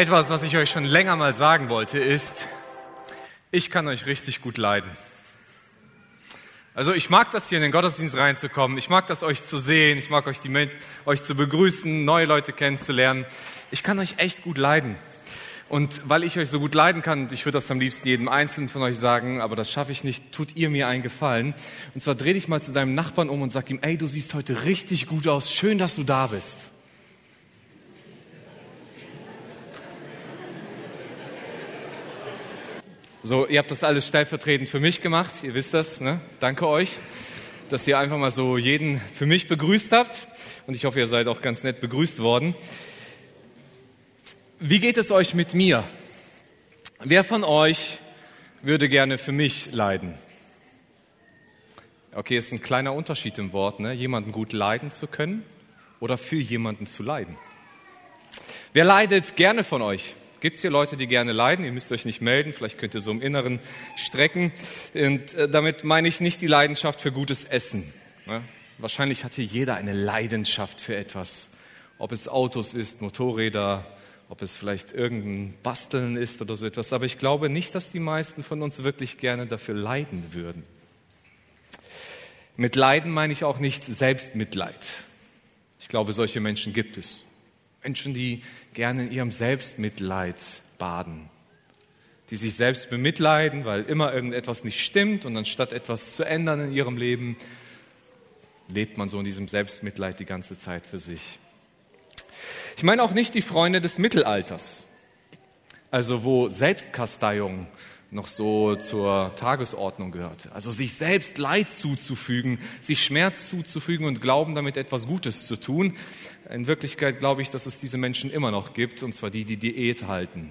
Etwas, was ich euch schon länger mal sagen wollte, ist, ich kann euch richtig gut leiden. Also ich mag das hier in den Gottesdienst reinzukommen. Ich mag das euch zu sehen. Ich mag euch, die, euch zu begrüßen, neue Leute kennenzulernen. Ich kann euch echt gut leiden. Und weil ich euch so gut leiden kann, ich würde das am liebsten jedem Einzelnen von euch sagen, aber das schaffe ich nicht, tut ihr mir einen Gefallen. Und zwar dreh dich mal zu deinem Nachbarn um und sag ihm, ey, du siehst heute richtig gut aus. Schön, dass du da bist. So, ihr habt das alles stellvertretend für mich gemacht. Ihr wisst das. Ne? Danke euch, dass ihr einfach mal so jeden für mich begrüßt habt. Und ich hoffe, ihr seid auch ganz nett begrüßt worden. Wie geht es euch mit mir? Wer von euch würde gerne für mich leiden? Okay, ist ein kleiner Unterschied im Wort, ne? jemanden gut leiden zu können oder für jemanden zu leiden. Wer leidet gerne von euch? Gibt es hier Leute, die gerne leiden? Ihr müsst euch nicht melden, vielleicht könnt ihr so im Inneren strecken. Und äh, damit meine ich nicht die Leidenschaft für gutes Essen. Ne? Wahrscheinlich hat hier jeder eine Leidenschaft für etwas. Ob es Autos ist, Motorräder, ob es vielleicht irgendein Basteln ist oder so etwas. Aber ich glaube nicht, dass die meisten von uns wirklich gerne dafür leiden würden. Mit Leiden meine ich auch nicht Selbstmitleid. Ich glaube, solche Menschen gibt es. Menschen, die gerne in ihrem Selbstmitleid baden, die sich selbst bemitleiden, weil immer irgendetwas nicht stimmt und anstatt etwas zu ändern in ihrem Leben, lebt man so in diesem Selbstmitleid die ganze Zeit für sich. Ich meine auch nicht die Freunde des Mittelalters, also wo Selbstkasteiung noch so zur Tagesordnung gehörte. Also sich selbst Leid zuzufügen, sich Schmerz zuzufügen und glauben, damit etwas Gutes zu tun. In Wirklichkeit glaube ich, dass es diese Menschen immer noch gibt, und zwar die, die Diät halten.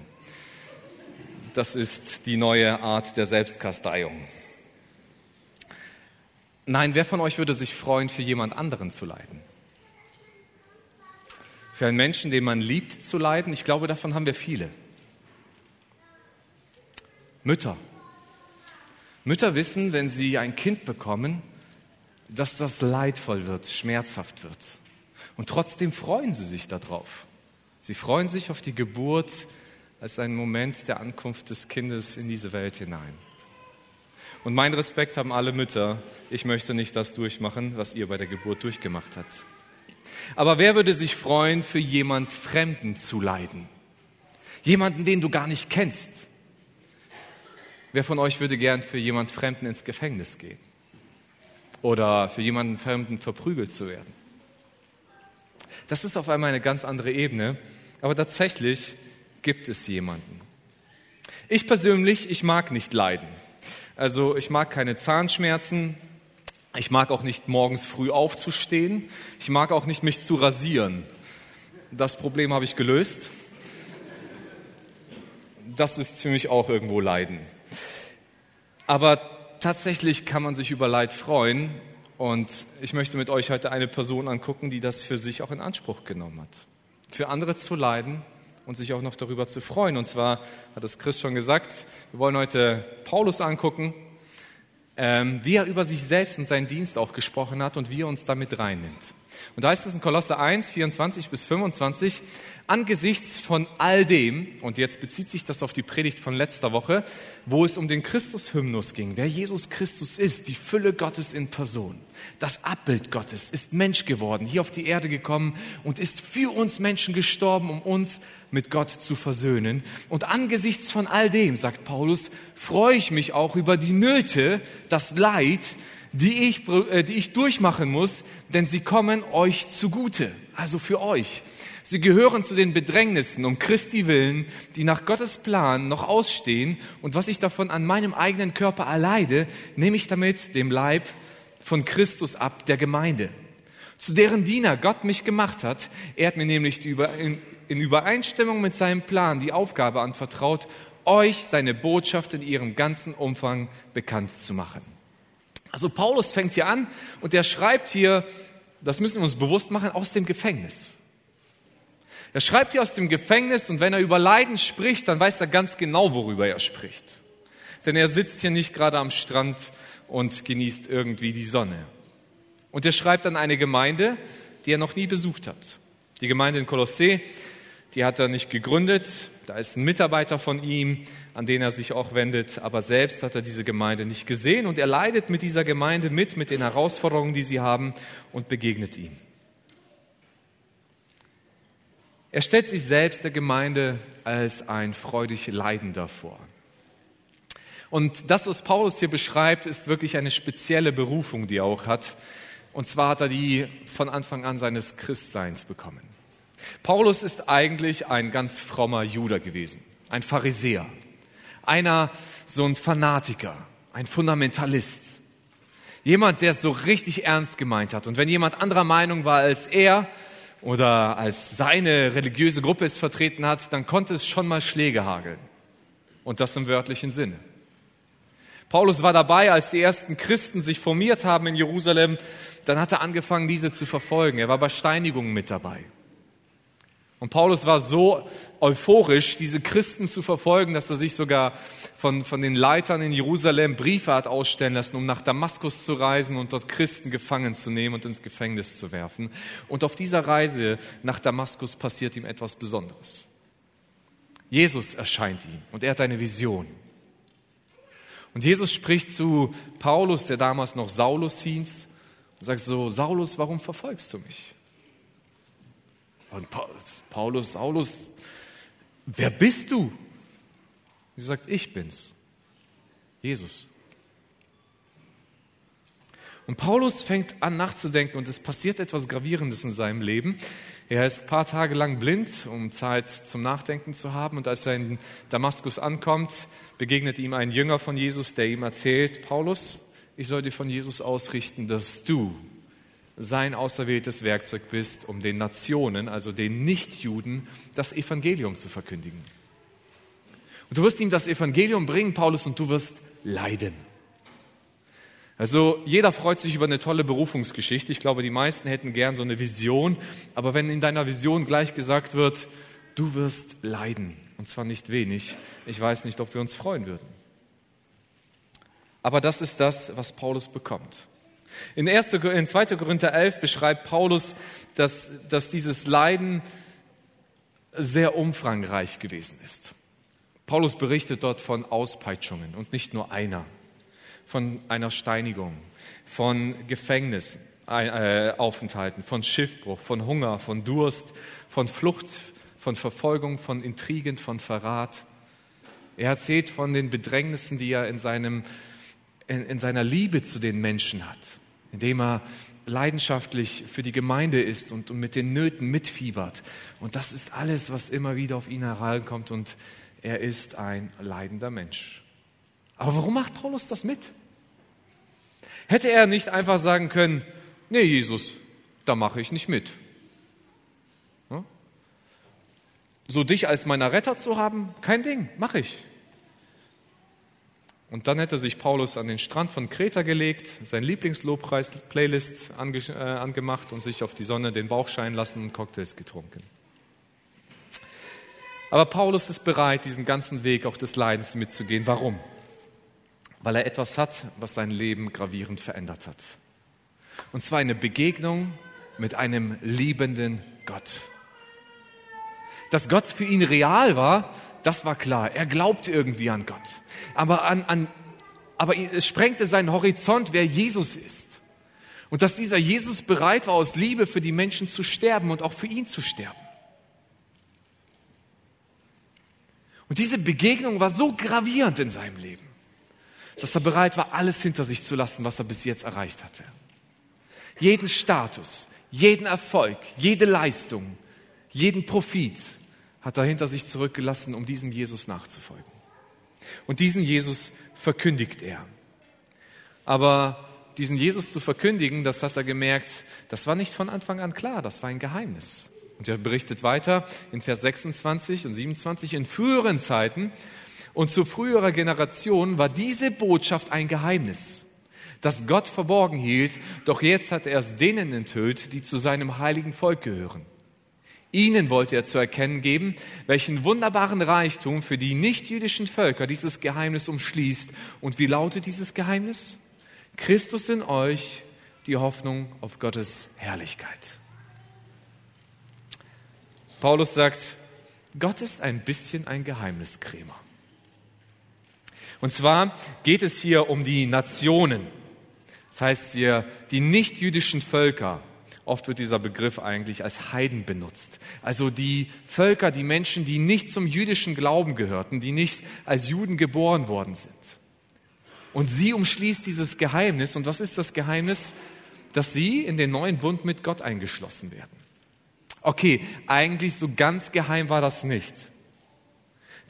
Das ist die neue Art der Selbstkasteiung. Nein, wer von euch würde sich freuen, für jemand anderen zu leiden? Für einen Menschen, den man liebt, zu leiden? Ich glaube, davon haben wir viele. Mütter. Mütter wissen, wenn sie ein Kind bekommen, dass das leidvoll wird, schmerzhaft wird. Und trotzdem freuen sie sich darauf. Sie freuen sich auf die Geburt als einen Moment der Ankunft des Kindes in diese Welt hinein. Und mein Respekt haben alle Mütter. Ich möchte nicht das durchmachen, was ihr bei der Geburt durchgemacht habt. Aber wer würde sich freuen, für jemand Fremden zu leiden? Jemanden, den du gar nicht kennst. Wer von euch würde gern für jemand Fremden ins Gefängnis gehen? Oder für jemanden Fremden verprügelt zu werden? Das ist auf einmal eine ganz andere Ebene, aber tatsächlich gibt es jemanden. Ich persönlich, ich mag nicht leiden. Also ich mag keine Zahnschmerzen, ich mag auch nicht morgens früh aufzustehen, ich mag auch nicht mich zu rasieren. Das Problem habe ich gelöst. Das ist für mich auch irgendwo Leiden. Aber tatsächlich kann man sich über Leid freuen. Und ich möchte mit euch heute eine Person angucken, die das für sich auch in Anspruch genommen hat. Für andere zu leiden und sich auch noch darüber zu freuen. Und zwar hat es Chris schon gesagt, wir wollen heute Paulus angucken, ähm, wie er über sich selbst und seinen Dienst auch gesprochen hat und wie er uns damit reinnimmt. Und da heißt es in Kolosse 1, 24 bis 25, angesichts von all dem, und jetzt bezieht sich das auf die Predigt von letzter Woche, wo es um den Christus-Hymnus ging, wer Jesus Christus ist, die Fülle Gottes in Person, das Abbild Gottes, ist Mensch geworden, hier auf die Erde gekommen und ist für uns Menschen gestorben, um uns mit Gott zu versöhnen. Und angesichts von all dem, sagt Paulus, freue ich mich auch über die Nöte, das Leid, die ich, äh, die ich durchmachen muss, denn sie kommen euch zugute, also für euch. Sie gehören zu den Bedrängnissen um Christi willen, die nach Gottes Plan noch ausstehen. Und was ich davon an meinem eigenen Körper erleide, nehme ich damit dem Leib von Christus ab, der Gemeinde. Zu deren Diener Gott mich gemacht hat. Er hat mir nämlich in, in Übereinstimmung mit seinem Plan die Aufgabe anvertraut, euch seine Botschaft in ihrem ganzen Umfang bekannt zu machen. Also Paulus fängt hier an und er schreibt hier, das müssen wir uns bewusst machen, aus dem Gefängnis. Er schreibt hier aus dem Gefängnis und wenn er über Leiden spricht, dann weiß er ganz genau, worüber er spricht. Denn er sitzt hier nicht gerade am Strand und genießt irgendwie die Sonne. Und er schreibt an eine Gemeinde, die er noch nie besucht hat. Die Gemeinde in Kolossee. die hat er nicht gegründet. Da ist ein Mitarbeiter von ihm, an den er sich auch wendet. Aber selbst hat er diese Gemeinde nicht gesehen. Und er leidet mit dieser Gemeinde mit, mit den Herausforderungen, die sie haben und begegnet ihm. Er stellt sich selbst der Gemeinde als ein freudig Leidender vor. Und das, was Paulus hier beschreibt, ist wirklich eine spezielle Berufung, die er auch hat. Und zwar hat er die von Anfang an seines Christseins bekommen. Paulus ist eigentlich ein ganz frommer Juder gewesen, ein Pharisäer, einer so ein Fanatiker, ein Fundamentalist, jemand, der es so richtig ernst gemeint hat. Und wenn jemand anderer Meinung war als er oder als seine religiöse Gruppe es vertreten hat, dann konnte es schon mal Schläge hageln. Und das im wörtlichen Sinne. Paulus war dabei, als die ersten Christen sich formiert haben in Jerusalem. Dann hat er angefangen, diese zu verfolgen. Er war bei Steinigungen mit dabei. Und Paulus war so euphorisch, diese Christen zu verfolgen, dass er sich sogar von, von den Leitern in Jerusalem Briefe hat ausstellen lassen, um nach Damaskus zu reisen und dort Christen gefangen zu nehmen und ins Gefängnis zu werfen. Und auf dieser Reise nach Damaskus passiert ihm etwas Besonderes. Jesus erscheint ihm und er hat eine Vision. Und Jesus spricht zu Paulus, der damals noch Saulus hieß, und sagt so, Saulus, warum verfolgst du mich? Und Paulus, Saulus, wer bist du? Sie sagt, ich bin's. Jesus. Und Paulus fängt an nachzudenken und es passiert etwas Gravierendes in seinem Leben. Er ist ein paar Tage lang blind, um Zeit zum Nachdenken zu haben. Und als er in Damaskus ankommt, begegnet ihm ein Jünger von Jesus, der ihm erzählt, Paulus, ich soll dir von Jesus ausrichten, dass du sein auserwähltes Werkzeug bist, um den Nationen, also den Nichtjuden, das Evangelium zu verkündigen. Und du wirst ihm das Evangelium bringen, Paulus, und du wirst leiden. Also jeder freut sich über eine tolle Berufungsgeschichte. Ich glaube, die meisten hätten gern so eine Vision. Aber wenn in deiner Vision gleich gesagt wird, du wirst leiden, und zwar nicht wenig, ich weiß nicht, ob wir uns freuen würden. Aber das ist das, was Paulus bekommt. In, 1, in 2. Korinther 11 beschreibt Paulus, dass, dass dieses Leiden sehr umfangreich gewesen ist. Paulus berichtet dort von Auspeitschungen und nicht nur einer, von einer Steinigung, von Gefängnisaufenthalten, äh, von Schiffbruch, von Hunger, von Durst, von Flucht, von Verfolgung, von Intrigen, von Verrat. Er erzählt von den Bedrängnissen, die er in, seinem, in, in seiner Liebe zu den Menschen hat indem er leidenschaftlich für die Gemeinde ist und, mit den Nöten mitfiebert. Und das ist alles, was immer wieder auf ihn hereinkommt und er ist ein leidender Mensch. Aber warum macht Paulus das mit? Hätte er nicht einfach sagen können, nee Jesus, da mache ich nicht mit. So dich als meiner Retter zu haben, kein Ding, mache ich. Und dann hätte sich Paulus an den Strand von Kreta gelegt, sein Lieblingslobpreis-Playlist ange, äh, angemacht und sich auf die Sonne den Bauch scheinen lassen und Cocktails getrunken. Aber Paulus ist bereit, diesen ganzen Weg auch des Leidens mitzugehen. Warum? Weil er etwas hat, was sein Leben gravierend verändert hat. Und zwar eine Begegnung mit einem liebenden Gott. Dass Gott für ihn real war, das war klar. Er glaubte irgendwie an Gott. Aber, an, an, aber es sprengte seinen Horizont, wer Jesus ist. Und dass dieser Jesus bereit war, aus Liebe für die Menschen zu sterben und auch für ihn zu sterben. Und diese Begegnung war so gravierend in seinem Leben, dass er bereit war, alles hinter sich zu lassen, was er bis jetzt erreicht hatte. Jeden Status, jeden Erfolg, jede Leistung, jeden Profit, hat er hinter sich zurückgelassen, um diesem Jesus nachzufolgen. Und diesen Jesus verkündigt er. Aber diesen Jesus zu verkündigen, das hat er gemerkt, das war nicht von Anfang an klar, das war ein Geheimnis. Und er berichtet weiter in Vers 26 und 27, in früheren Zeiten und zu früherer Generation war diese Botschaft ein Geheimnis, das Gott verborgen hielt, doch jetzt hat er es denen enthüllt, die zu seinem heiligen Volk gehören. Ihnen wollte er zu erkennen geben, welchen wunderbaren Reichtum für die nichtjüdischen Völker dieses Geheimnis umschließt. Und wie lautet dieses Geheimnis? Christus in euch, die Hoffnung auf Gottes Herrlichkeit. Paulus sagt, Gott ist ein bisschen ein Geheimniskrämer. Und zwar geht es hier um die Nationen. Das heißt hier die nichtjüdischen Völker. Oft wird dieser Begriff eigentlich als Heiden benutzt. Also die Völker, die Menschen, die nicht zum jüdischen Glauben gehörten, die nicht als Juden geboren worden sind. Und sie umschließt dieses Geheimnis. Und was ist das Geheimnis? Dass sie in den neuen Bund mit Gott eingeschlossen werden. Okay, eigentlich so ganz geheim war das nicht.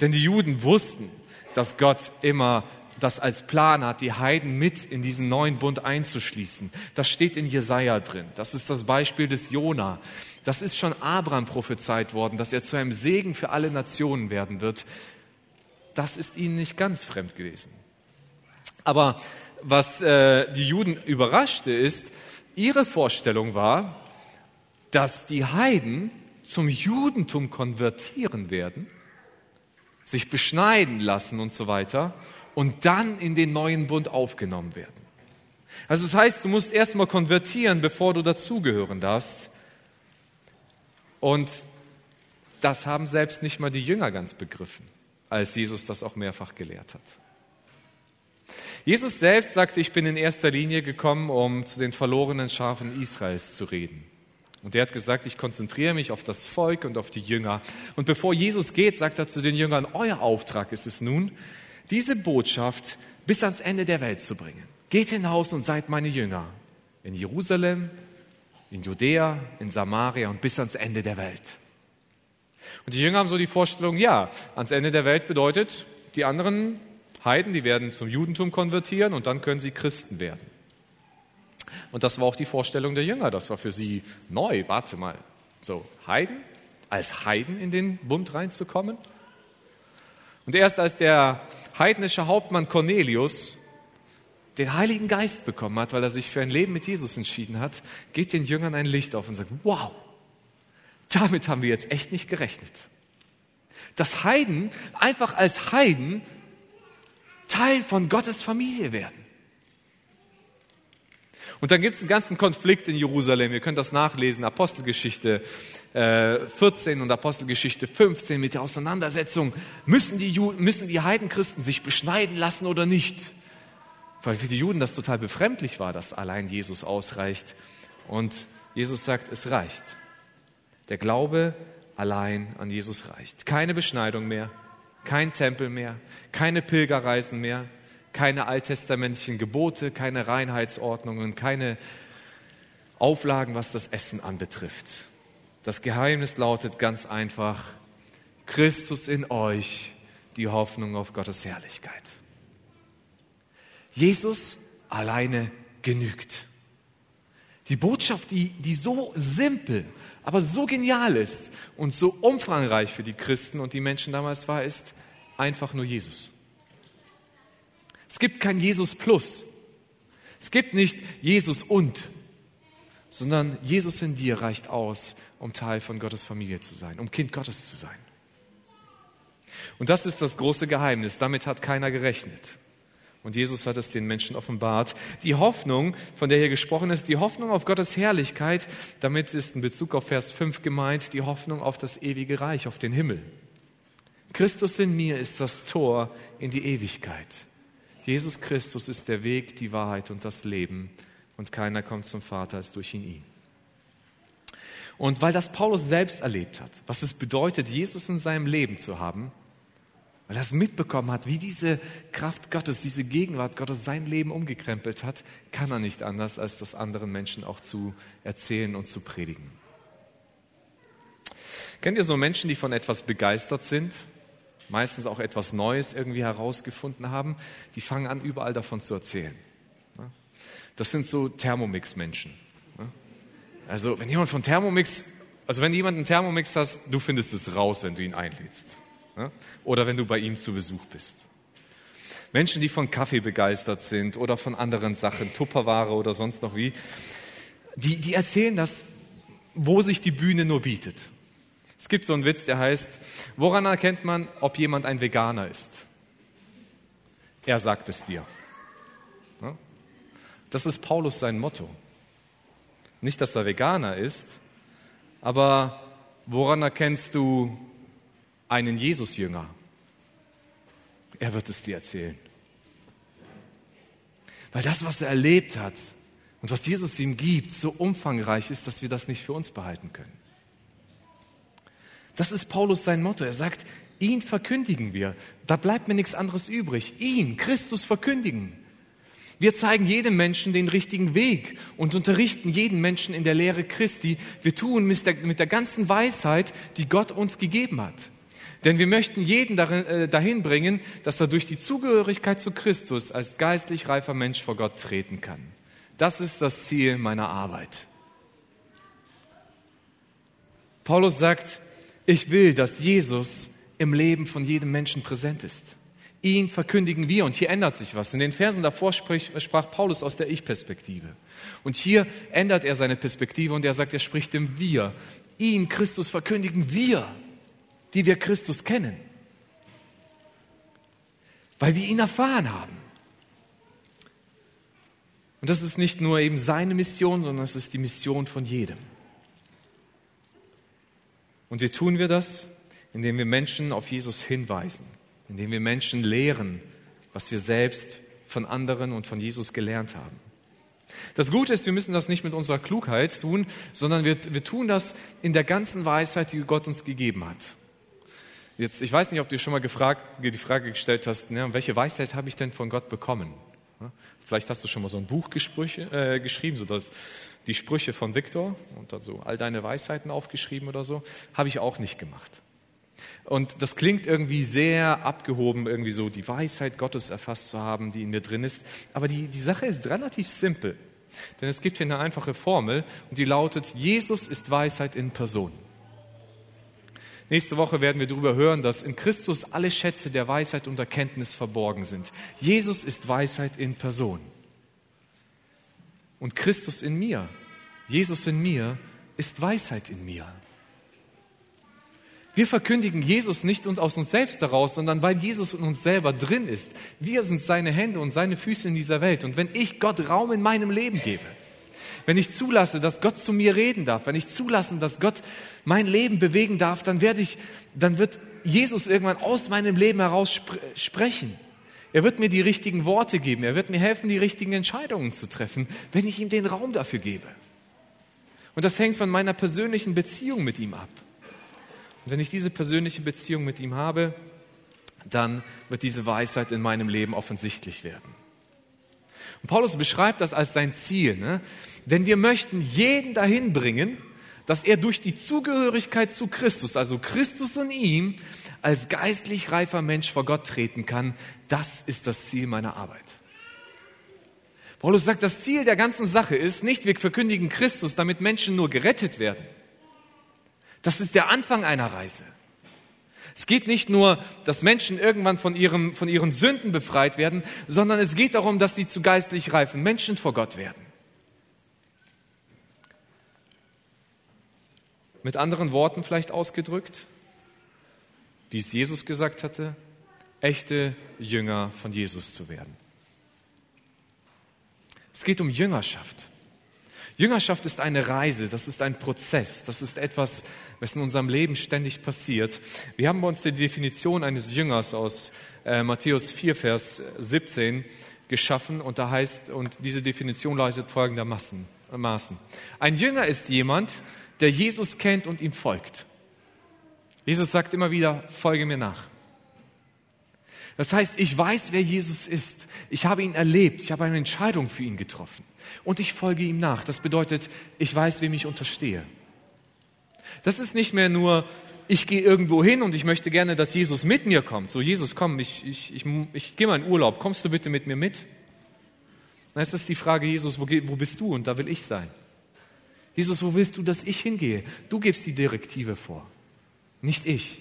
Denn die Juden wussten, dass Gott immer das als Plan hat, die Heiden mit in diesen neuen Bund einzuschließen. Das steht in Jesaja drin. Das ist das Beispiel des Jona. Das ist schon Abraham prophezeit worden, dass er zu einem Segen für alle Nationen werden wird. Das ist ihnen nicht ganz fremd gewesen. Aber was äh, die Juden überraschte, ist, ihre Vorstellung war, dass die Heiden zum Judentum konvertieren werden, sich beschneiden lassen und so weiter und dann in den neuen Bund aufgenommen werden. Also das heißt, du musst erstmal konvertieren, bevor du dazugehören darfst. Und das haben selbst nicht mal die Jünger ganz begriffen, als Jesus das auch mehrfach gelehrt hat. Jesus selbst sagte, ich bin in erster Linie gekommen, um zu den verlorenen Schafen Israels zu reden. Und er hat gesagt, ich konzentriere mich auf das Volk und auf die Jünger. Und bevor Jesus geht, sagt er zu den Jüngern, euer Auftrag ist es nun, diese Botschaft bis ans Ende der Welt zu bringen. Geht hinaus und seid meine Jünger. In Jerusalem, in Judäa, in Samaria und bis ans Ende der Welt. Und die Jünger haben so die Vorstellung, ja, ans Ende der Welt bedeutet, die anderen Heiden, die werden zum Judentum konvertieren und dann können sie Christen werden. Und das war auch die Vorstellung der Jünger. Das war für sie neu. Warte mal. So, Heiden? Als Heiden in den Bund reinzukommen? Und erst als der heidnische Hauptmann Cornelius den Heiligen Geist bekommen hat, weil er sich für ein Leben mit Jesus entschieden hat, geht den Jüngern ein Licht auf und sagt, wow, damit haben wir jetzt echt nicht gerechnet. Dass Heiden einfach als Heiden Teil von Gottes Familie werden. Und dann gibt es einen ganzen Konflikt in Jerusalem. Ihr könnt das nachlesen, Apostelgeschichte 14 äh, und Apostelgeschichte 15 mit der Auseinandersetzung, müssen die, Juden, müssen die Heidenchristen sich beschneiden lassen oder nicht? Weil für die Juden das total befremdlich war, dass allein Jesus ausreicht. Und Jesus sagt, es reicht. Der Glaube allein an Jesus reicht. Keine Beschneidung mehr, kein Tempel mehr, keine Pilgerreisen mehr, keine alttestamentlichen Gebote, keine Reinheitsordnungen, keine Auflagen, was das Essen anbetrifft. Das Geheimnis lautet ganz einfach, Christus in euch, die Hoffnung auf Gottes Herrlichkeit. Jesus alleine genügt. Die Botschaft, die, die so simpel, aber so genial ist und so umfangreich für die Christen und die Menschen damals war, ist einfach nur Jesus. Es gibt kein Jesus plus. Es gibt nicht Jesus und, sondern Jesus in dir reicht aus, um Teil von Gottes Familie zu sein, um Kind Gottes zu sein. Und das ist das große Geheimnis. Damit hat keiner gerechnet. Und Jesus hat es den Menschen offenbart. Die Hoffnung, von der hier gesprochen ist, die Hoffnung auf Gottes Herrlichkeit, damit ist in Bezug auf Vers 5 gemeint, die Hoffnung auf das ewige Reich, auf den Himmel. Christus in mir ist das Tor in die Ewigkeit. Jesus Christus ist der Weg, die Wahrheit und das Leben und keiner kommt zum Vater als durch ihn. Und weil das Paulus selbst erlebt hat, was es bedeutet, Jesus in seinem Leben zu haben, weil er es mitbekommen hat, wie diese Kraft Gottes, diese Gegenwart Gottes sein Leben umgekrempelt hat, kann er nicht anders, als das anderen Menschen auch zu erzählen und zu predigen. Kennt ihr so Menschen, die von etwas begeistert sind meistens auch etwas Neues irgendwie herausgefunden haben, die fangen an, überall davon zu erzählen. Das sind so Thermomix-Menschen. Also wenn jemand von Thermomix, also wenn jemand einen Thermomix hast, du findest es raus, wenn du ihn einlädst. Oder wenn du bei ihm zu Besuch bist. Menschen, die von Kaffee begeistert sind oder von anderen Sachen, Tupperware oder sonst noch wie, die, die erzählen das, wo sich die Bühne nur bietet. Es gibt so einen Witz, der heißt, woran erkennt man, ob jemand ein Veganer ist? Er sagt es dir. Das ist Paulus sein Motto. Nicht, dass er Veganer ist, aber woran erkennst du, einen Jesus-Jünger. Er wird es dir erzählen. Weil das, was er erlebt hat und was Jesus ihm gibt, so umfangreich ist, dass wir das nicht für uns behalten können. Das ist Paulus sein Motto. Er sagt, ihn verkündigen wir. Da bleibt mir nichts anderes übrig. Ihn, Christus verkündigen. Wir zeigen jedem Menschen den richtigen Weg und unterrichten jeden Menschen in der Lehre Christi. Wir tun mit der, mit der ganzen Weisheit, die Gott uns gegeben hat. Denn wir möchten jeden darin, äh, dahin bringen, dass er durch die Zugehörigkeit zu Christus als geistlich reifer Mensch vor Gott treten kann. Das ist das Ziel meiner Arbeit. Paulus sagt, ich will, dass Jesus im Leben von jedem Menschen präsent ist. Ihn verkündigen wir. Und hier ändert sich was. In den Versen davor sprach Paulus aus der Ich-Perspektive. Und hier ändert er seine Perspektive und er sagt, er spricht im Wir. Ihn, Christus, verkündigen wir, die wir Christus kennen. Weil wir ihn erfahren haben. Und das ist nicht nur eben seine Mission, sondern es ist die Mission von jedem. Und wie tun wir das? Indem wir Menschen auf Jesus hinweisen indem wir Menschen lehren, was wir selbst von anderen und von Jesus gelernt haben. Das Gute ist, wir müssen das nicht mit unserer Klugheit tun, sondern wir, wir tun das in der ganzen Weisheit, die Gott uns gegeben hat. Jetzt, ich weiß nicht, ob du schon mal gefragt, die Frage gestellt hast, ne, welche Weisheit habe ich denn von Gott bekommen? Vielleicht hast du schon mal so ein Buch äh, geschrieben, so dass die Sprüche von Viktor und dann so all deine Weisheiten aufgeschrieben oder so. Habe ich auch nicht gemacht. Und das klingt irgendwie sehr abgehoben, irgendwie so die Weisheit Gottes erfasst zu haben, die in mir drin ist. Aber die, die Sache ist relativ simpel. Denn es gibt hier eine einfache Formel und die lautet, Jesus ist Weisheit in Person. Nächste Woche werden wir darüber hören, dass in Christus alle Schätze der Weisheit und Erkenntnis verborgen sind. Jesus ist Weisheit in Person. Und Christus in mir, Jesus in mir, ist Weisheit in mir. Wir verkündigen Jesus nicht aus uns selbst heraus, sondern weil Jesus in uns selber drin ist. Wir sind seine Hände und seine Füße in dieser Welt. Und wenn ich Gott Raum in meinem Leben gebe, wenn ich zulasse, dass Gott zu mir reden darf, wenn ich zulasse, dass Gott mein Leben bewegen darf, dann werde ich, dann wird Jesus irgendwann aus meinem Leben heraus sprechen. Er wird mir die richtigen Worte geben. Er wird mir helfen, die richtigen Entscheidungen zu treffen, wenn ich ihm den Raum dafür gebe. Und das hängt von meiner persönlichen Beziehung mit ihm ab. Und wenn ich diese persönliche Beziehung mit ihm habe, dann wird diese Weisheit in meinem Leben offensichtlich werden. Und Paulus beschreibt das als sein Ziel, ne? denn wir möchten jeden dahin bringen, dass er durch die Zugehörigkeit zu Christus, also Christus und ihm, als geistlich reifer Mensch vor Gott treten kann. Das ist das Ziel meiner Arbeit. Paulus sagt, das Ziel der ganzen Sache ist nicht, wir verkündigen Christus, damit Menschen nur gerettet werden. Das ist der Anfang einer Reise. Es geht nicht nur, dass Menschen irgendwann von, ihrem, von ihren Sünden befreit werden, sondern es geht darum, dass sie zu geistlich reifen Menschen vor Gott werden. Mit anderen Worten vielleicht ausgedrückt, wie es Jesus gesagt hatte, echte Jünger von Jesus zu werden. Es geht um Jüngerschaft. Jüngerschaft ist eine Reise, das ist ein Prozess, das ist etwas, was in unserem Leben ständig passiert. Wir haben bei uns die Definition eines Jüngers aus äh, Matthäus 4, Vers 17 geschaffen und da heißt, und diese Definition lautet folgendermaßen, Maßen. Ein Jünger ist jemand, der Jesus kennt und ihm folgt. Jesus sagt immer wieder, folge mir nach. Das heißt, ich weiß, wer Jesus ist. Ich habe ihn erlebt. Ich habe eine Entscheidung für ihn getroffen und ich folge ihm nach. Das bedeutet, ich weiß, wem ich unterstehe. Das ist nicht mehr nur, ich gehe irgendwo hin und ich möchte gerne, dass Jesus mit mir kommt. So, Jesus, komm, ich, ich, ich, ich gehe mal in Urlaub, kommst du bitte mit mir mit? Dann ist das die Frage, Jesus, wo, wo bist du? Und da will ich sein. Jesus, wo willst du, dass ich hingehe? Du gibst die Direktive vor, nicht ich.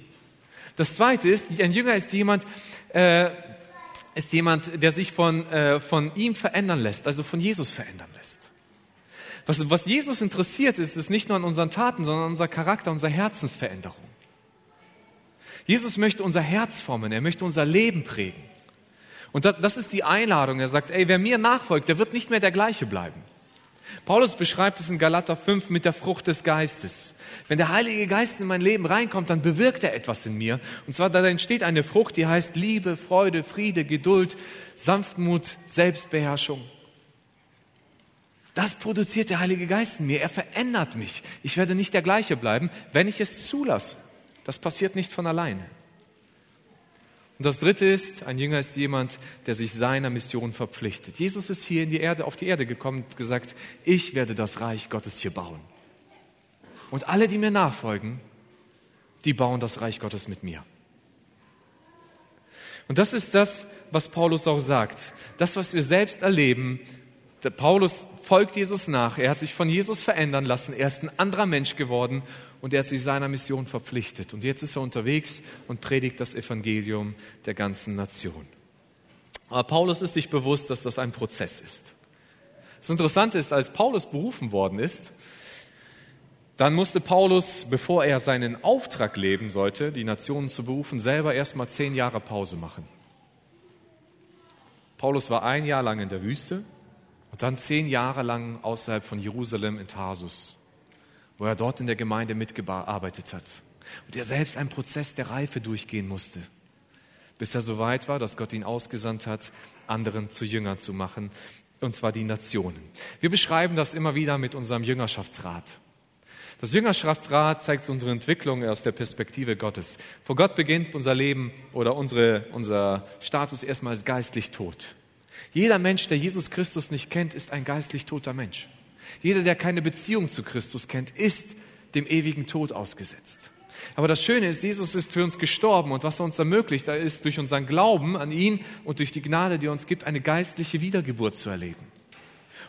Das Zweite ist, ein Jünger ist jemand, äh, ist jemand, der sich von, äh, von ihm verändern lässt, also von Jesus verändern lässt. Was, was Jesus interessiert ist, ist nicht nur an unseren Taten, sondern an unser Charakter, unserer Herzensveränderung. Jesus möchte unser Herz formen, er möchte unser Leben prägen. Und das, das ist die Einladung. Er sagt, ey, wer mir nachfolgt, der wird nicht mehr der gleiche bleiben. Paulus beschreibt es in Galater 5 mit der Frucht des Geistes. Wenn der Heilige Geist in mein Leben reinkommt, dann bewirkt er etwas in mir. Und zwar, da entsteht eine Frucht, die heißt Liebe, Freude, Friede, Geduld, Sanftmut, Selbstbeherrschung. Das produziert der Heilige Geist in mir. Er verändert mich. Ich werde nicht der gleiche bleiben, wenn ich es zulasse. Das passiert nicht von alleine. Und das dritte ist, ein Jünger ist jemand, der sich seiner Mission verpflichtet. Jesus ist hier in die Erde, auf die Erde gekommen und gesagt, ich werde das Reich Gottes hier bauen. Und alle, die mir nachfolgen, die bauen das Reich Gottes mit mir. Und das ist das, was Paulus auch sagt. Das, was wir selbst erleben, Paulus folgt Jesus nach. Er hat sich von Jesus verändern lassen. Er ist ein anderer Mensch geworden und er hat sich seiner Mission verpflichtet. Und jetzt ist er unterwegs und predigt das Evangelium der ganzen Nation. Aber Paulus ist sich bewusst, dass das ein Prozess ist. Das Interessante ist, als Paulus berufen worden ist, dann musste Paulus, bevor er seinen Auftrag leben sollte, die Nationen zu berufen, selber erstmal zehn Jahre Pause machen. Paulus war ein Jahr lang in der Wüste und dann zehn Jahre lang außerhalb von Jerusalem in Tarsus wo er dort in der Gemeinde mitgearbeitet hat. Und er selbst einen Prozess der Reife durchgehen musste, bis er so weit war, dass Gott ihn ausgesandt hat, anderen zu Jüngern zu machen, und zwar die Nationen. Wir beschreiben das immer wieder mit unserem Jüngerschaftsrat. Das Jüngerschaftsrat zeigt unsere Entwicklung aus der Perspektive Gottes. Vor Gott beginnt unser Leben oder unsere, unser Status erstmal als geistlich tot. Jeder Mensch, der Jesus Christus nicht kennt, ist ein geistlich toter Mensch. Jeder, der keine Beziehung zu Christus kennt, ist dem ewigen Tod ausgesetzt. Aber das Schöne ist, Jesus ist für uns gestorben und was er uns ermöglicht, da ist durch unseren Glauben an ihn und durch die Gnade, die er uns gibt, eine geistliche Wiedergeburt zu erleben.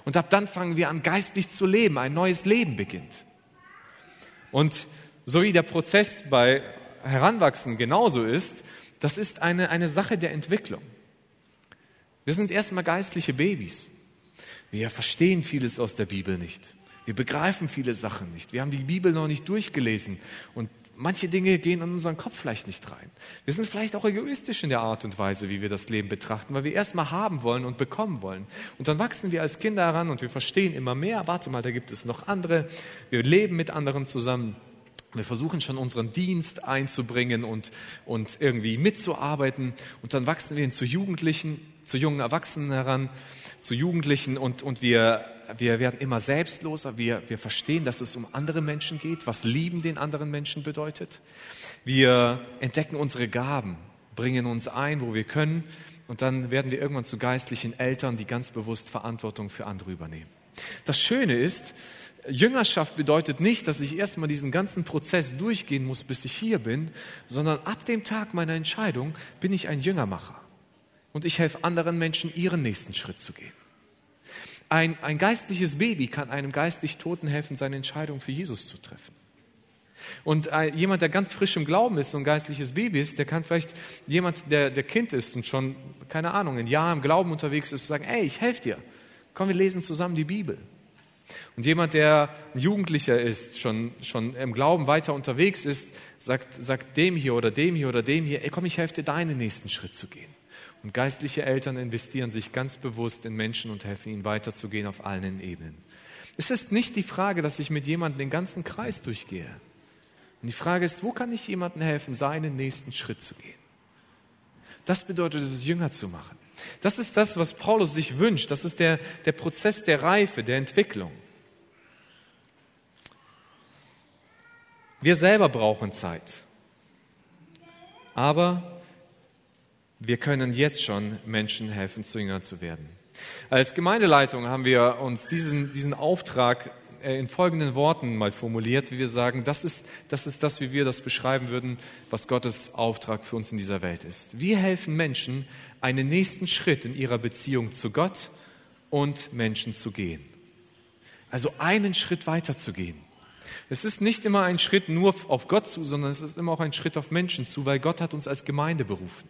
Und ab dann fangen wir an, geistlich zu leben, ein neues Leben beginnt. Und so wie der Prozess bei Heranwachsen genauso ist, das ist eine, eine Sache der Entwicklung. Wir sind erstmal geistliche Babys. Wir verstehen vieles aus der Bibel nicht. Wir begreifen viele Sachen nicht. Wir haben die Bibel noch nicht durchgelesen und manche Dinge gehen in unseren Kopf vielleicht nicht rein. Wir sind vielleicht auch egoistisch in der Art und Weise, wie wir das Leben betrachten, weil wir erstmal haben wollen und bekommen wollen. Und dann wachsen wir als Kinder heran und wir verstehen immer mehr. Warte mal, da gibt es noch andere. Wir leben mit anderen zusammen. Wir versuchen schon unseren Dienst einzubringen und, und irgendwie mitzuarbeiten. Und dann wachsen wir hin zu Jugendlichen, zu jungen Erwachsenen heran zu Jugendlichen und, und wir, wir werden immer selbstloser. Wir, wir verstehen, dass es um andere Menschen geht, was Lieben den anderen Menschen bedeutet. Wir entdecken unsere Gaben, bringen uns ein, wo wir können und dann werden wir irgendwann zu geistlichen Eltern, die ganz bewusst Verantwortung für andere übernehmen. Das Schöne ist, Jüngerschaft bedeutet nicht, dass ich erstmal diesen ganzen Prozess durchgehen muss, bis ich hier bin, sondern ab dem Tag meiner Entscheidung bin ich ein Jüngermacher und ich helfe anderen Menschen, ihren nächsten Schritt zu gehen. Ein, ein geistliches Baby kann einem geistlich Toten helfen, seine Entscheidung für Jesus zu treffen. Und äh, jemand, der ganz frisch im Glauben ist, ein geistliches Baby ist, der kann vielleicht jemand, der, der Kind ist und schon, keine Ahnung, ein Jahr im Glauben unterwegs ist, sagen, ey, ich helfe dir. Komm, wir lesen zusammen die Bibel. Und jemand, der ein Jugendlicher ist, schon, schon im Glauben weiter unterwegs ist, sagt, sagt dem hier oder dem hier oder dem hier, ey, komm, ich helfe dir, deinen nächsten Schritt zu gehen. Und geistliche Eltern investieren sich ganz bewusst in Menschen und helfen ihnen weiterzugehen auf allen Ebenen. Es ist nicht die Frage, dass ich mit jemandem den ganzen Kreis durchgehe. Und die Frage ist, wo kann ich jemandem helfen, seinen nächsten Schritt zu gehen? Das bedeutet es, Jünger zu machen. Das ist das, was Paulus sich wünscht. Das ist der, der Prozess der Reife, der Entwicklung. Wir selber brauchen Zeit. Aber wir können jetzt schon Menschen helfen, zu Jüngern zu werden. Als Gemeindeleitung haben wir uns diesen, diesen Auftrag äh, in folgenden Worten mal formuliert, wie wir sagen, das ist, das ist das, wie wir das beschreiben würden, was Gottes Auftrag für uns in dieser Welt ist. Wir helfen Menschen, einen nächsten Schritt in ihrer Beziehung zu Gott und Menschen zu gehen. Also einen Schritt weiter zu gehen. Es ist nicht immer ein Schritt nur auf Gott zu, sondern es ist immer auch ein Schritt auf Menschen zu, weil Gott hat uns als Gemeinde berufen.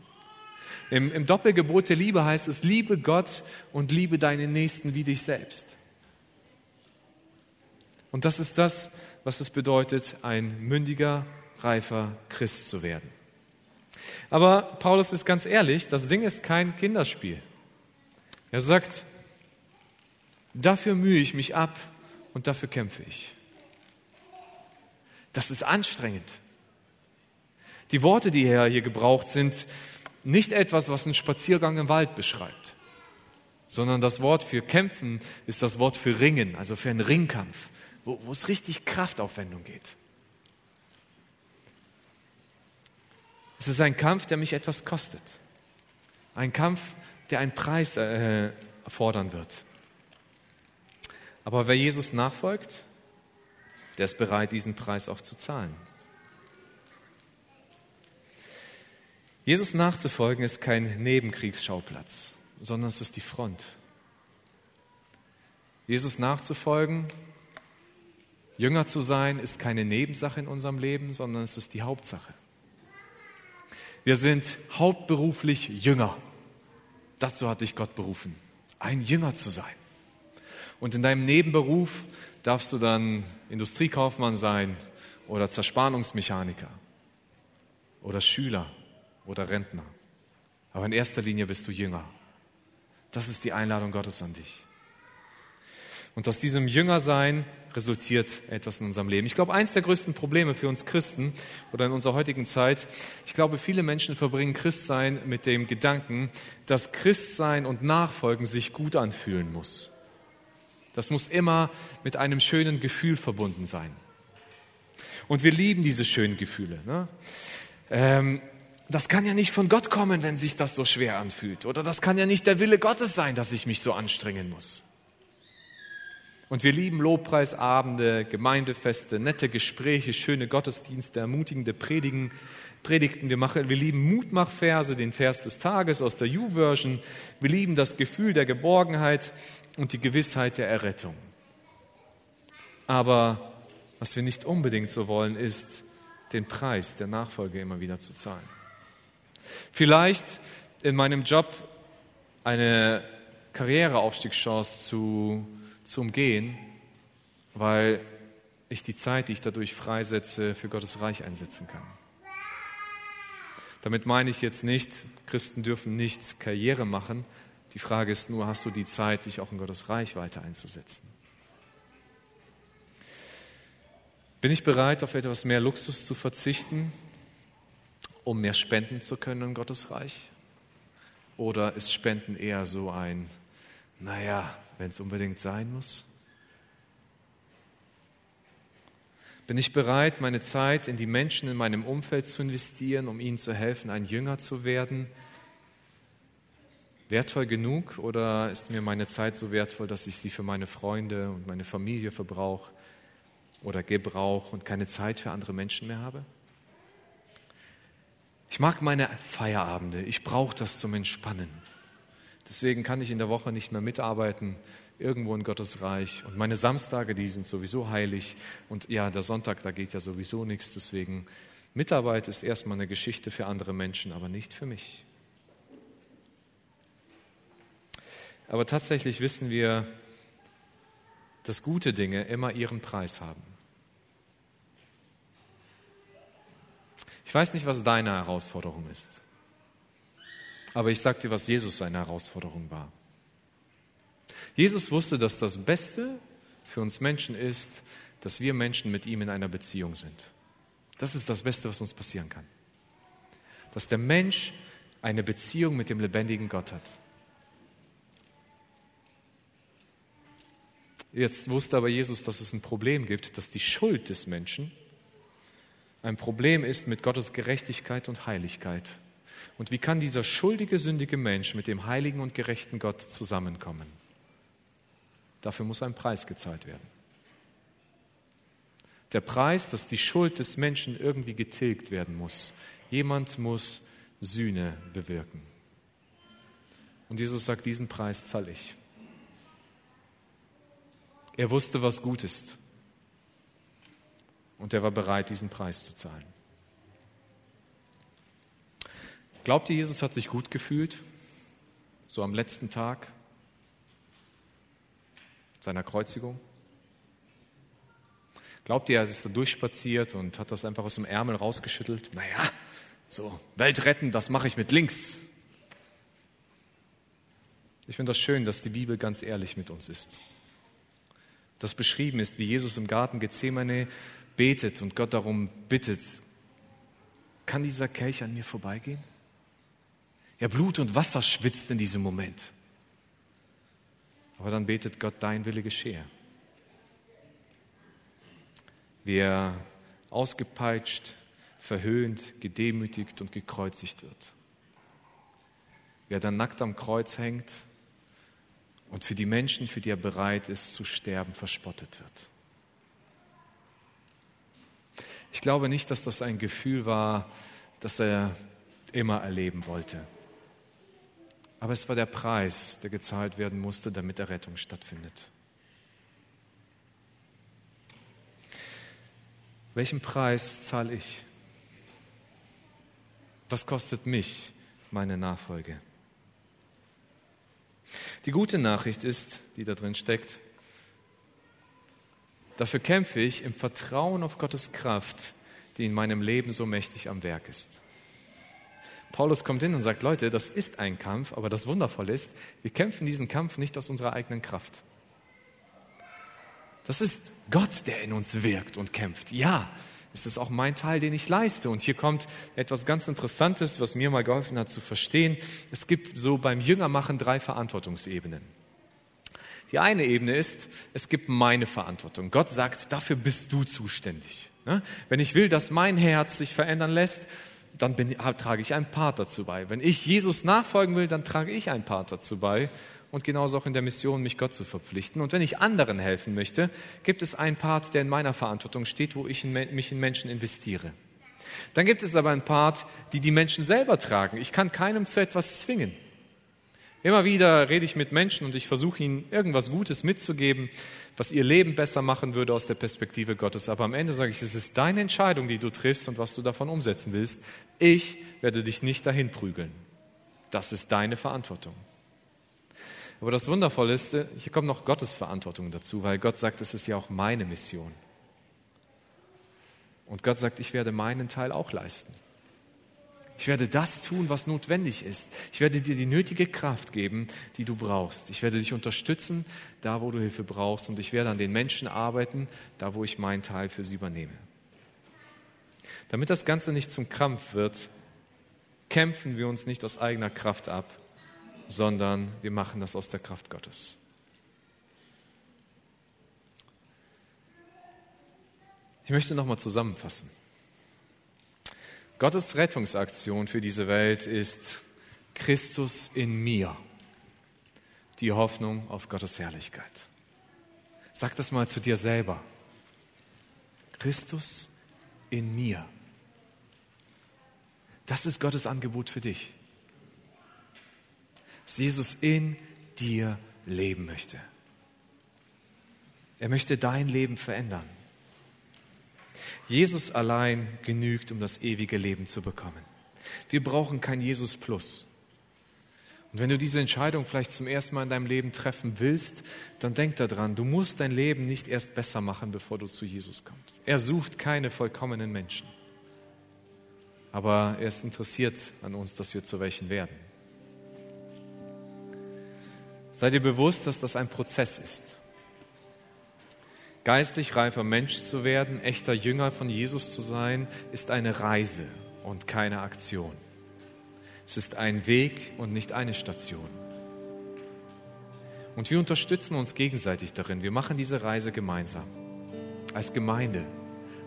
Im, Im Doppelgebot der Liebe heißt es, liebe Gott und liebe deinen Nächsten wie dich selbst. Und das ist das, was es bedeutet, ein mündiger, reifer Christ zu werden. Aber Paulus ist ganz ehrlich, das Ding ist kein Kinderspiel. Er sagt, Dafür mühe ich mich ab und dafür kämpfe ich. Das ist anstrengend. Die Worte, die er hier gebraucht, sind nicht etwas, was einen Spaziergang im Wald beschreibt, sondern das Wort für kämpfen ist das Wort für ringen, also für einen Ringkampf, wo, wo es richtig Kraftaufwendung geht. Es ist ein Kampf, der mich etwas kostet. Ein Kampf, der einen Preis äh, fordern wird. Aber wer Jesus nachfolgt, der ist bereit, diesen Preis auch zu zahlen. Jesus nachzufolgen ist kein Nebenkriegsschauplatz, sondern es ist die Front. Jesus nachzufolgen, Jünger zu sein, ist keine Nebensache in unserem Leben, sondern es ist die Hauptsache. Wir sind hauptberuflich Jünger. Dazu hat dich Gott berufen, ein Jünger zu sein. Und in deinem Nebenberuf darfst du dann Industriekaufmann sein oder Zerspannungsmechaniker oder Schüler oder Rentner. Aber in erster Linie bist du Jünger. Das ist die Einladung Gottes an dich. Und aus diesem Jüngersein resultiert etwas in unserem Leben. Ich glaube, eins der größten Probleme für uns Christen oder in unserer heutigen Zeit, ich glaube, viele Menschen verbringen Christsein mit dem Gedanken, dass Christsein und Nachfolgen sich gut anfühlen muss. Das muss immer mit einem schönen Gefühl verbunden sein. Und wir lieben diese schönen Gefühle. Ne? Ähm, das kann ja nicht von Gott kommen, wenn sich das so schwer anfühlt. Oder das kann ja nicht der Wille Gottes sein, dass ich mich so anstrengen muss. Und wir lieben Lobpreisabende, Gemeindefeste, nette Gespräche, schöne Gottesdienste, ermutigende Predigen, Predigten. Wir, machen, wir lieben Mutmachverse, den Vers des Tages aus der U-Version. Wir lieben das Gefühl der Geborgenheit und die Gewissheit der Errettung. Aber was wir nicht unbedingt so wollen, ist, den Preis der Nachfolge immer wieder zu zahlen. Vielleicht in meinem Job eine Karriereaufstiegschance zu zu umgehen, weil ich die Zeit, die ich dadurch freisetze, für Gottes Reich einsetzen kann. Damit meine ich jetzt nicht, Christen dürfen nicht Karriere machen. Die Frage ist nur, hast du die Zeit, dich auch in Gottes Reich weiter einzusetzen? Bin ich bereit, auf etwas mehr Luxus zu verzichten, um mehr spenden zu können in Gottes Reich? Oder ist Spenden eher so ein, naja, wenn es unbedingt sein muss? Bin ich bereit, meine Zeit in die Menschen in meinem Umfeld zu investieren, um ihnen zu helfen, ein Jünger zu werden? Wertvoll genug oder ist mir meine Zeit so wertvoll, dass ich sie für meine Freunde und meine Familie verbrauche oder gebrauche und keine Zeit für andere Menschen mehr habe? Ich mag meine Feierabende, ich brauche das zum Entspannen. Deswegen kann ich in der Woche nicht mehr mitarbeiten, irgendwo in Gottes Reich. Und meine Samstage, die sind sowieso heilig. Und ja, der Sonntag, da geht ja sowieso nichts. Deswegen, Mitarbeit ist erstmal eine Geschichte für andere Menschen, aber nicht für mich. Aber tatsächlich wissen wir, dass gute Dinge immer ihren Preis haben. Ich weiß nicht, was deine Herausforderung ist. Aber ich sage dir, was Jesus seine Herausforderung war. Jesus wusste, dass das Beste für uns Menschen ist, dass wir Menschen mit ihm in einer Beziehung sind. Das ist das Beste, was uns passieren kann. Dass der Mensch eine Beziehung mit dem lebendigen Gott hat. Jetzt wusste aber Jesus, dass es ein Problem gibt, dass die Schuld des Menschen ein Problem ist mit Gottes Gerechtigkeit und Heiligkeit. Und wie kann dieser schuldige, sündige Mensch mit dem heiligen und gerechten Gott zusammenkommen? Dafür muss ein Preis gezahlt werden. Der Preis, dass die Schuld des Menschen irgendwie getilgt werden muss. Jemand muss Sühne bewirken. Und Jesus sagt, diesen Preis zahle ich. Er wusste, was gut ist. Und er war bereit, diesen Preis zu zahlen. Glaubt ihr, Jesus hat sich gut gefühlt? So am letzten Tag seiner Kreuzigung? Glaubt ihr, er ist da durchspaziert und hat das einfach aus dem Ärmel rausgeschüttelt? Naja, so, Welt retten, das mache ich mit links. Ich finde das schön, dass die Bibel ganz ehrlich mit uns ist. das beschrieben ist, wie Jesus im Garten Gethsemane betet und Gott darum bittet, kann dieser Kelch an mir vorbeigehen? Ja, Blut und Wasser schwitzt in diesem Moment. Aber dann betet Gott, dein Wille geschehe. Wie er ausgepeitscht, verhöhnt, gedemütigt und gekreuzigt wird. Wie er dann nackt am Kreuz hängt und für die Menschen, für die er bereit ist zu sterben, verspottet wird. Ich glaube nicht, dass das ein Gefühl war, das er immer erleben wollte. Aber es war der Preis, der gezahlt werden musste, damit Errettung stattfindet. Welchen Preis zahle ich? Was kostet mich meine Nachfolge? Die gute Nachricht ist, die da drin steckt, dafür kämpfe ich im Vertrauen auf Gottes Kraft, die in meinem Leben so mächtig am Werk ist. Paulus kommt hin und sagt, Leute, das ist ein Kampf, aber das Wundervolle ist, wir kämpfen diesen Kampf nicht aus unserer eigenen Kraft. Das ist Gott, der in uns wirkt und kämpft. Ja, ist es auch mein Teil, den ich leiste. Und hier kommt etwas ganz Interessantes, was mir mal geholfen hat zu verstehen. Es gibt so beim Jüngermachen drei Verantwortungsebenen. Die eine Ebene ist, es gibt meine Verantwortung. Gott sagt, dafür bist du zuständig. Ne? Wenn ich will, dass mein Herz sich verändern lässt, dann bin, trage ich einen Part dazu bei. Wenn ich Jesus nachfolgen will, dann trage ich einen Part dazu bei und genauso auch in der Mission, mich Gott zu verpflichten. Und wenn ich anderen helfen möchte, gibt es einen Part, der in meiner Verantwortung steht, wo ich in, mich in Menschen investiere. Dann gibt es aber einen Part, die die Menschen selber tragen. Ich kann keinem zu etwas zwingen. Immer wieder rede ich mit Menschen und ich versuche ihnen irgendwas Gutes mitzugeben, was ihr Leben besser machen würde aus der Perspektive Gottes. Aber am Ende sage ich, es ist deine Entscheidung, die du triffst und was du davon umsetzen willst. Ich werde dich nicht dahin prügeln. Das ist deine Verantwortung. Aber das Wundervolle ist, hier kommt noch Gottes Verantwortung dazu, weil Gott sagt, es ist ja auch meine Mission. Und Gott sagt, ich werde meinen Teil auch leisten. Ich werde das tun, was notwendig ist. Ich werde dir die nötige Kraft geben, die du brauchst. Ich werde dich unterstützen, da wo du Hilfe brauchst. Und ich werde an den Menschen arbeiten, da wo ich meinen Teil für sie übernehme. Damit das Ganze nicht zum Krampf wird, kämpfen wir uns nicht aus eigener Kraft ab, sondern wir machen das aus der Kraft Gottes. Ich möchte nochmal zusammenfassen. Gottes Rettungsaktion für diese Welt ist Christus in mir, die Hoffnung auf Gottes Herrlichkeit. Sag das mal zu dir selber. Christus in mir. Das ist Gottes Angebot für dich dass Jesus in dir leben möchte. Er möchte dein Leben verändern. Jesus allein genügt, um das ewige Leben zu bekommen. Wir brauchen kein Jesus Plus. Und wenn du diese Entscheidung vielleicht zum ersten Mal in deinem Leben treffen willst, dann denk daran, du musst dein Leben nicht erst besser machen, bevor du zu Jesus kommst. Er sucht keine vollkommenen Menschen. Aber er ist interessiert an uns, dass wir zu welchen werden. Sei dir bewusst, dass das ein Prozess ist. Geistlich reifer Mensch zu werden, echter Jünger von Jesus zu sein, ist eine Reise und keine Aktion. Es ist ein Weg und nicht eine Station. Und wir unterstützen uns gegenseitig darin. Wir machen diese Reise gemeinsam. Als Gemeinde,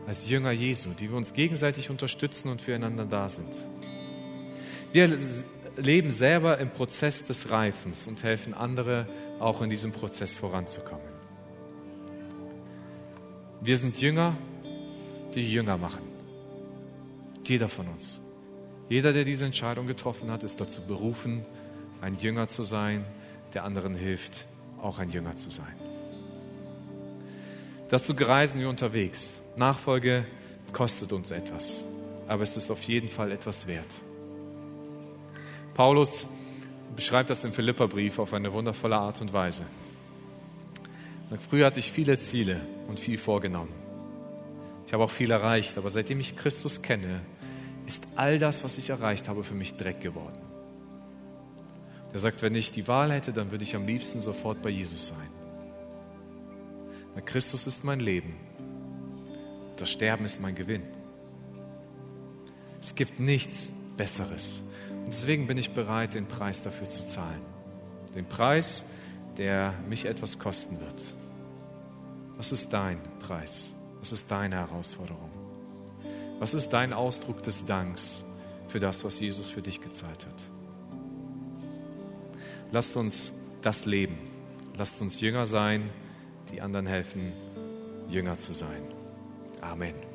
als Jünger Jesu, die wir uns gegenseitig unterstützen und füreinander da sind. Wir leben selber im Prozess des Reifens und helfen andere auch in diesem Prozess voranzukommen. Wir sind Jünger, die Jünger machen. Jeder von uns. Jeder, der diese Entscheidung getroffen hat, ist dazu berufen, ein Jünger zu sein, der anderen hilft, auch ein Jünger zu sein. Dazu reisen wir unterwegs. Nachfolge kostet uns etwas, aber es ist auf jeden Fall etwas wert. Paulus beschreibt das im Philipperbrief auf eine wundervolle Art und Weise. Früher hatte ich viele Ziele und viel vorgenommen. Ich habe auch viel erreicht, aber seitdem ich Christus kenne, ist all das, was ich erreicht habe, für mich Dreck geworden. Er sagt, wenn ich die Wahl hätte, dann würde ich am liebsten sofort bei Jesus sein. Christus ist mein Leben. Das Sterben ist mein Gewinn. Es gibt nichts Besseres. Und deswegen bin ich bereit, den Preis dafür zu zahlen. Den Preis, der mich etwas kosten wird. Was ist dein Preis? Was ist deine Herausforderung? Was ist dein Ausdruck des Danks für das, was Jesus für dich gezahlt hat? Lasst uns das leben. Lasst uns Jünger sein, die anderen helfen, Jünger zu sein. Amen.